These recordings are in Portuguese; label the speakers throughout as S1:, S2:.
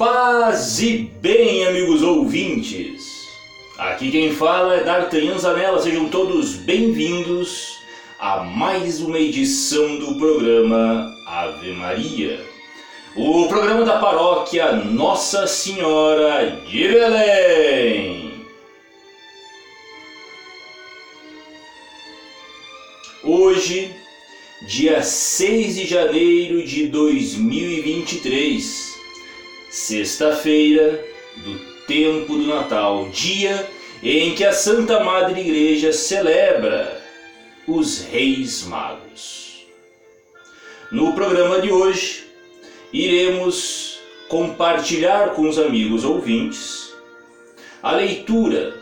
S1: Paz e bem, amigos ouvintes. Aqui quem fala é D'Artagnan Zanella. Sejam todos bem-vindos a mais uma edição do programa Ave Maria. O programa da paróquia Nossa Senhora de Belém. Hoje, dia 6 de janeiro de 2023, sexta-feira do tempo do Natal, dia em que a Santa Madre Igreja celebra os Reis Magos. No programa de hoje, iremos compartilhar com os amigos ouvintes a leitura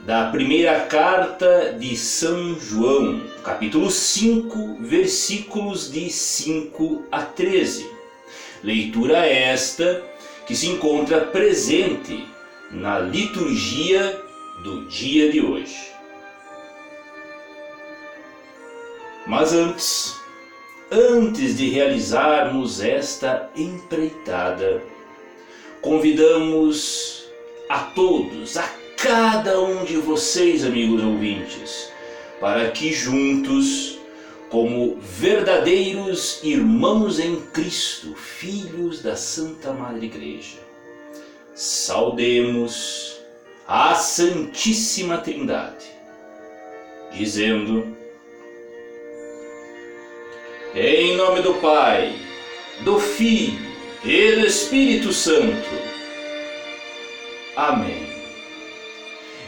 S1: da primeira carta de São João, capítulo 5, versículos de 5 a 13. Leitura esta que se encontra presente na liturgia do dia de hoje. Mas antes, antes de realizarmos esta empreitada, convidamos a todos, a cada um de vocês, amigos ouvintes, para que juntos como verdadeiros irmãos em Cristo, filhos da Santa Madre Igreja. Saudemos a Santíssima Trindade, dizendo: Em nome do Pai, do Filho e do Espírito Santo. Amém.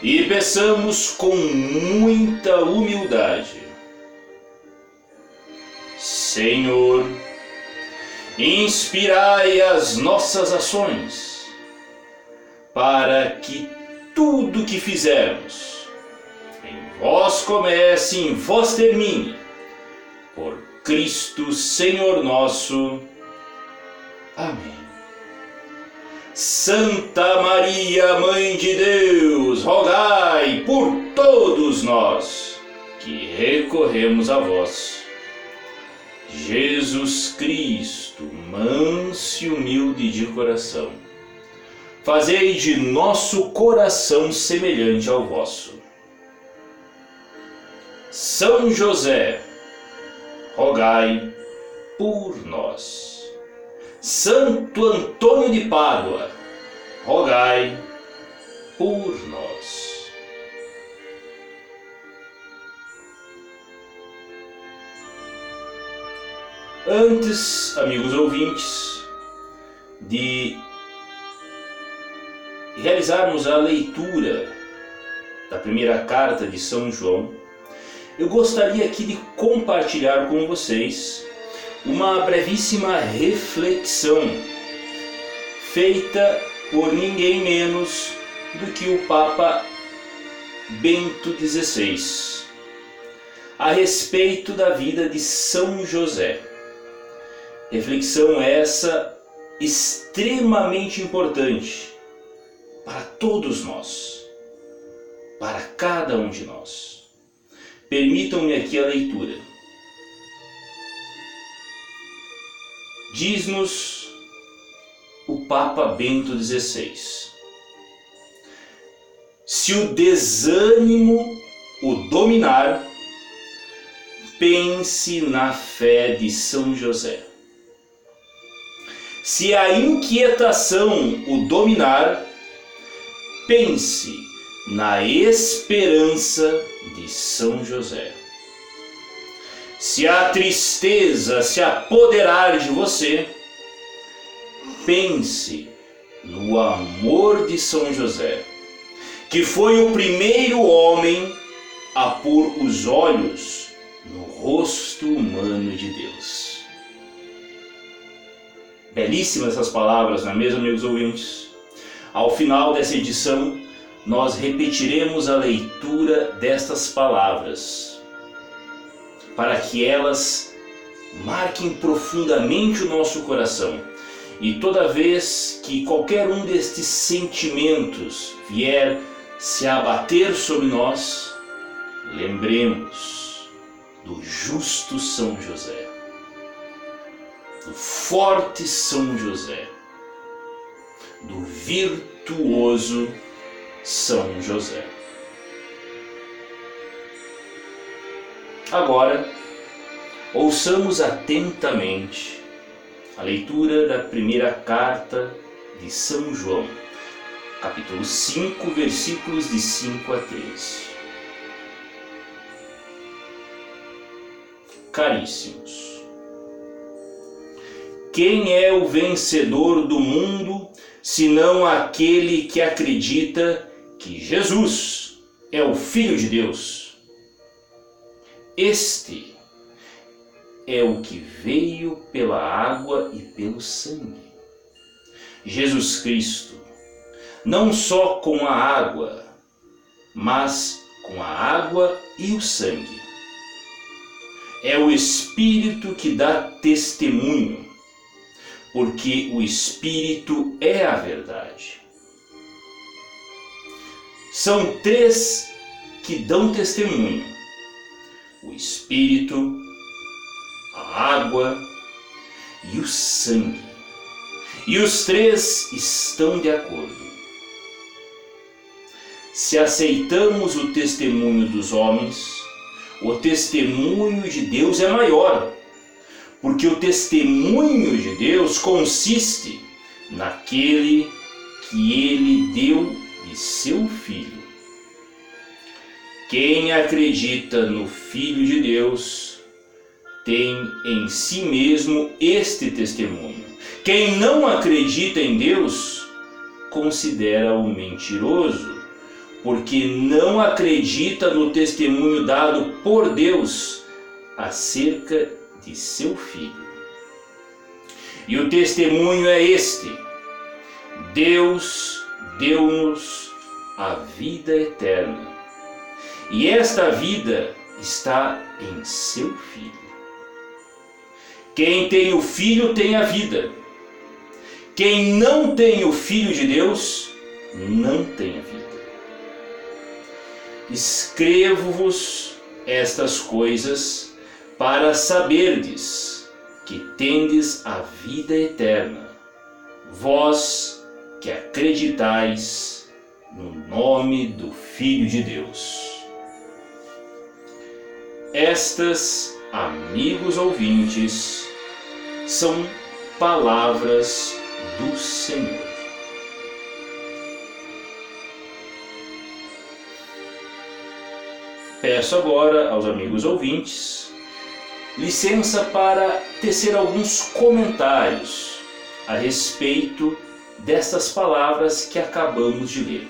S1: E peçamos com muita humildade Senhor, inspirai as nossas ações, para que tudo que fizermos em vós comece, em vós termine, por Cristo Senhor nosso. Amém. Santa Maria, Mãe de Deus, rogai por todos nós que recorremos a vós. Jesus Cristo, manso e humilde de coração, fazei de nosso coração semelhante ao vosso. São José, rogai por nós. Santo Antônio de Pádua, rogai por nós. Antes, amigos ouvintes, de realizarmos a leitura da primeira carta de São João, eu gostaria aqui de compartilhar com vocês uma brevíssima reflexão feita por ninguém menos do que o Papa Bento XVI a respeito da vida de São José. Reflexão essa extremamente importante para todos nós, para cada um de nós. Permitam-me aqui a leitura. Diz-nos o Papa Bento XVI: se o desânimo o dominar, pense na fé de São José se a inquietação o dominar, pense na esperança de São José. Se a tristeza se apoderar de você, pense no amor de São José, que foi o primeiro homem a pôr os olhos no rosto humano de Deus. Belíssimas essas palavras, não é mesmo, amigos ouvintes? Ao final dessa edição, nós repetiremos a leitura destas palavras, para que elas marquem profundamente o nosso coração. E toda vez que qualquer um destes sentimentos vier se abater sobre nós, lembremos do justo São José do forte São José, do virtuoso São José. Agora, ouçamos atentamente a leitura da primeira carta de São João, capítulo 5, versículos de 5 a 13. Caríssimos, quem é o vencedor do mundo senão aquele que acredita que Jesus é o Filho de Deus? Este é o que veio pela água e pelo sangue. Jesus Cristo, não só com a água, mas com a água e o sangue. É o Espírito que dá testemunho, porque o Espírito é a verdade. São três que dão testemunho o Espírito, a água e o sangue. E os três estão de acordo. Se aceitamos o testemunho dos homens, o testemunho de Deus é maior, porque o testemunho de Deus consiste naquele que ele deu de seu Filho. Quem acredita no Filho de Deus tem em si mesmo este testemunho. Quem não acredita em Deus considera-o mentiroso, porque não acredita no testemunho dado por Deus acerca de seu Filho. E o testemunho é este: Deus deu-nos a vida eterna e esta vida está em seu Filho. Quem tem o Filho tem a vida. Quem não tem o Filho de Deus não tem a vida. Escrevo-vos estas coisas para saberdes que tendes a vida eterna, vós que acreditais no nome do Filho de Deus. Estas, amigos ouvintes, são palavras do Senhor. Peço agora aos amigos ouvintes licença para tecer alguns comentários a respeito destas palavras que acabamos de ler.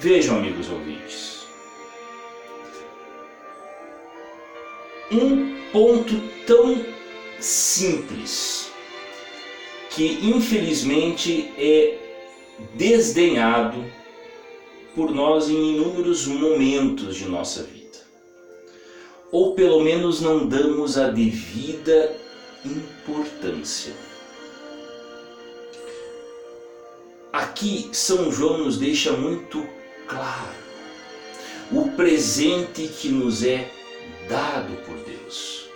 S1: Vejam, amigos ouvintes, um ponto tão simples que infelizmente é desdenhado por nós em inúmeros momentos de nossa vida. Ou pelo menos não damos a devida importância. Aqui São João nos deixa muito claro o presente que nos é dado por Deus,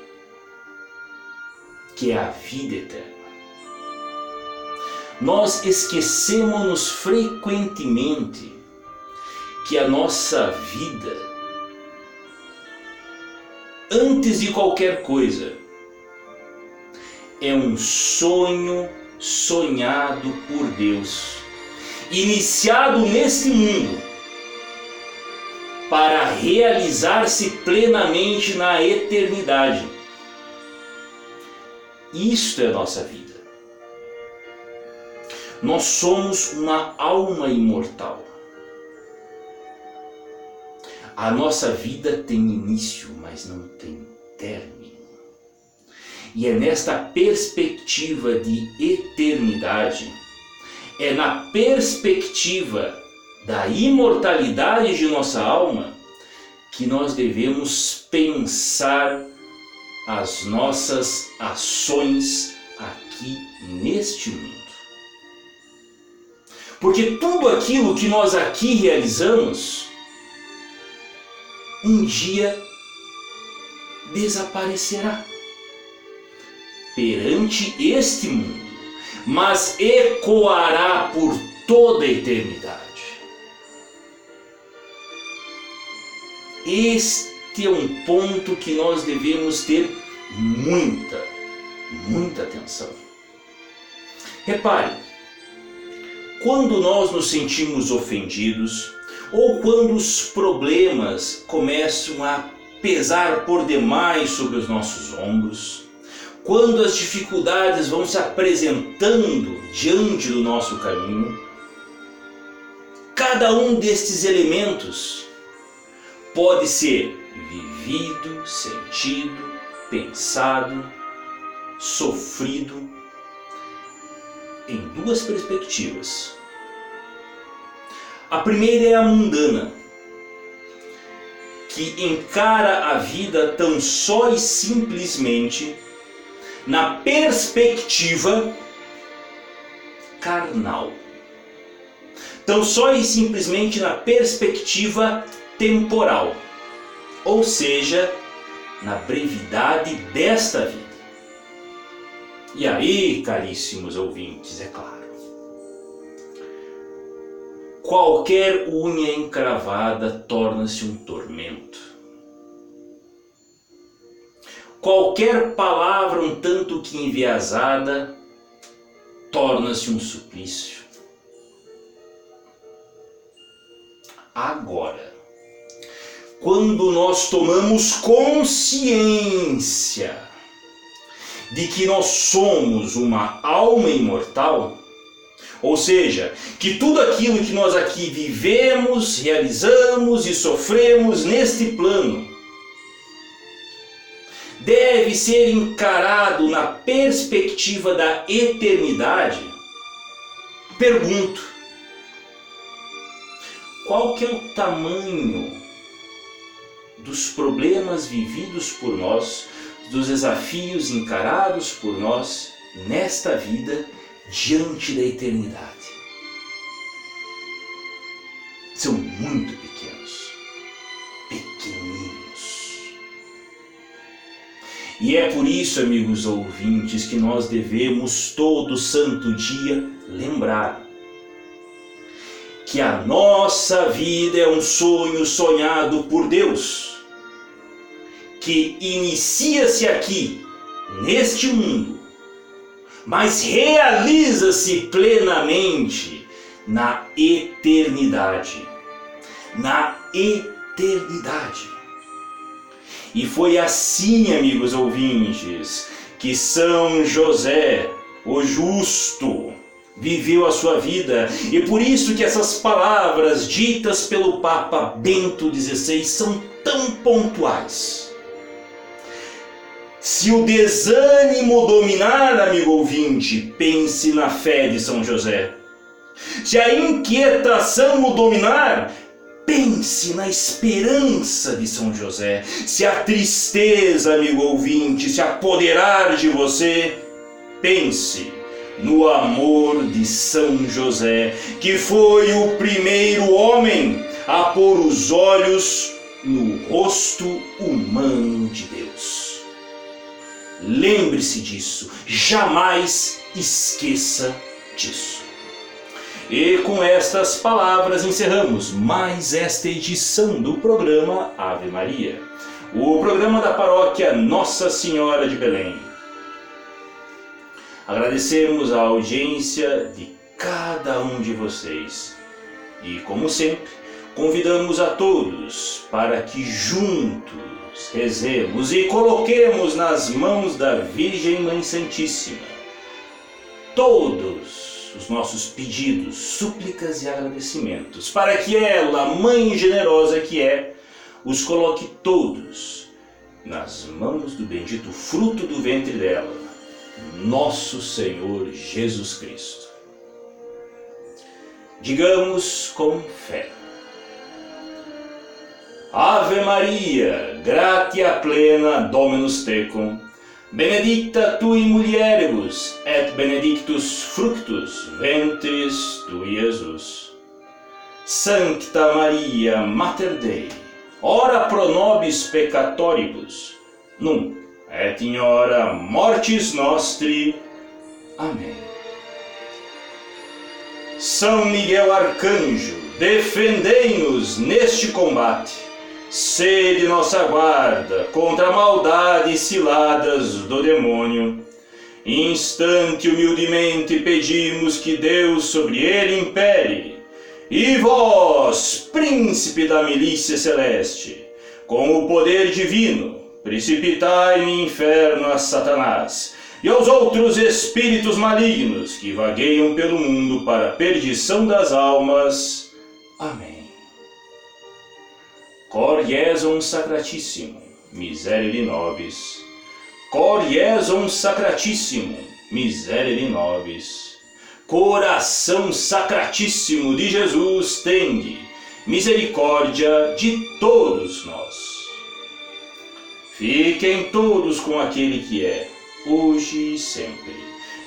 S1: que é a vida eterna. Nós esquecemos-nos frequentemente que a nossa vida, antes de qualquer coisa, é um sonho sonhado por Deus, iniciado nesse mundo para realizar-se plenamente na eternidade. Isto é a nossa vida. Nós somos uma alma imortal. A nossa vida tem início, mas não tem término. E é nesta perspectiva de eternidade, é na perspectiva da imortalidade de nossa alma que nós devemos pensar as nossas ações aqui neste mundo. Porque tudo aquilo que nós aqui realizamos um dia desaparecerá perante este mundo, mas ecoará por toda a eternidade. Este é um ponto que nós devemos ter muita, muita atenção. Repare, quando nós nos sentimos ofendidos ou quando os problemas começam a pesar por demais sobre os nossos ombros, quando as dificuldades vão se apresentando diante do nosso caminho, cada um destes elementos pode ser vivido, sentido, pensado, sofrido em duas perspectivas. A primeira é a mundana, que encara a vida tão só e simplesmente na perspectiva carnal. Tão só e simplesmente na perspectiva temporal, ou seja, na brevidade desta vida. E aí, caríssimos ouvintes, é claro, qualquer unha encravada torna-se um tormento. Qualquer palavra um tanto que enviesada torna-se um suplício. Agora, quando nós tomamos consciência de que nós somos uma alma imortal, ou seja, que tudo aquilo que nós aqui vivemos, realizamos e sofremos neste plano deve ser encarado na perspectiva da eternidade, pergunto: qual que é o tamanho dos problemas vividos por nós, dos desafios encarados por nós nesta vida diante da eternidade. São muito pequenos, pequeninos. E é por isso, amigos ouvintes, que nós devemos todo santo dia lembrar que a nossa vida é um sonho sonhado por Deus que inicia-se aqui, neste mundo, mas realiza-se plenamente na eternidade. Na eternidade. E foi assim, amigos ouvintes, que São José, o justo, viveu a sua vida. E por isso que essas palavras ditas pelo Papa Bento XVI são tão pontuais. Se o desânimo dominar, amigo ouvinte, pense na fé de São José. Se a inquietação o dominar, pense na esperança de São José. Se a tristeza, amigo ouvinte, se apoderar de você, pense no amor de São José, que foi o primeiro homem a pôr os olhos no rosto humano de Deus. Lembre-se disso, jamais esqueça disso. E com estas palavras encerramos mais esta edição do programa Ave Maria, o programa da paróquia Nossa Senhora de Belém. Agradecemos a audiência de cada um de vocês e, como sempre, convidamos a todos para que juntos rezemos e coloquemos nas mãos da Virgem Mãe Santíssima todos os nossos pedidos, súplicas e agradecimentos, para que ela, Mãe generosa que é, os coloque todos nas mãos do bendito fruto do ventre dela, nosso Senhor Jesus Cristo. Digamos com fé. Ave Maria, gratia plena Dominus tecum, benedicta tui mulieribus, et benedictus fructus ventris tui, Jesus. Sancta Maria, Mater Dei, ora pro nobis peccatoribus, nunc et in hora mortis nostri. Amém. São Miguel Arcanjo, defendei-nos neste combate. Sede nossa guarda contra a maldade e ciladas do demônio. Instante humildemente pedimos que Deus sobre ele impere. E vós, príncipe da milícia celeste, com o poder divino, precipitai no inferno a Satanás e aos outros espíritos malignos que vagueiam pelo mundo para a perdição das almas. Amém. Cor Iesum Sacratissimum, miserere nobis. Cor Iesum Sacratissimum, miserere nobis. Coração Sacratíssimo de Jesus, tende misericórdia de todos nós. Fiquem todos com aquele que é, hoje e sempre.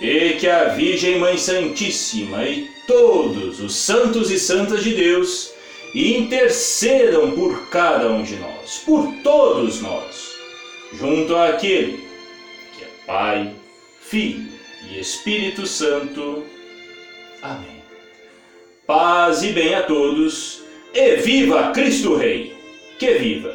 S1: E que a Virgem Mãe Santíssima e todos os santos e santas de Deus intercedam por cada um de nós, por todos nós, junto àquele que é Pai, Filho e Espírito Santo. Amém. Paz e bem a todos, e viva Cristo Rei! Que viva!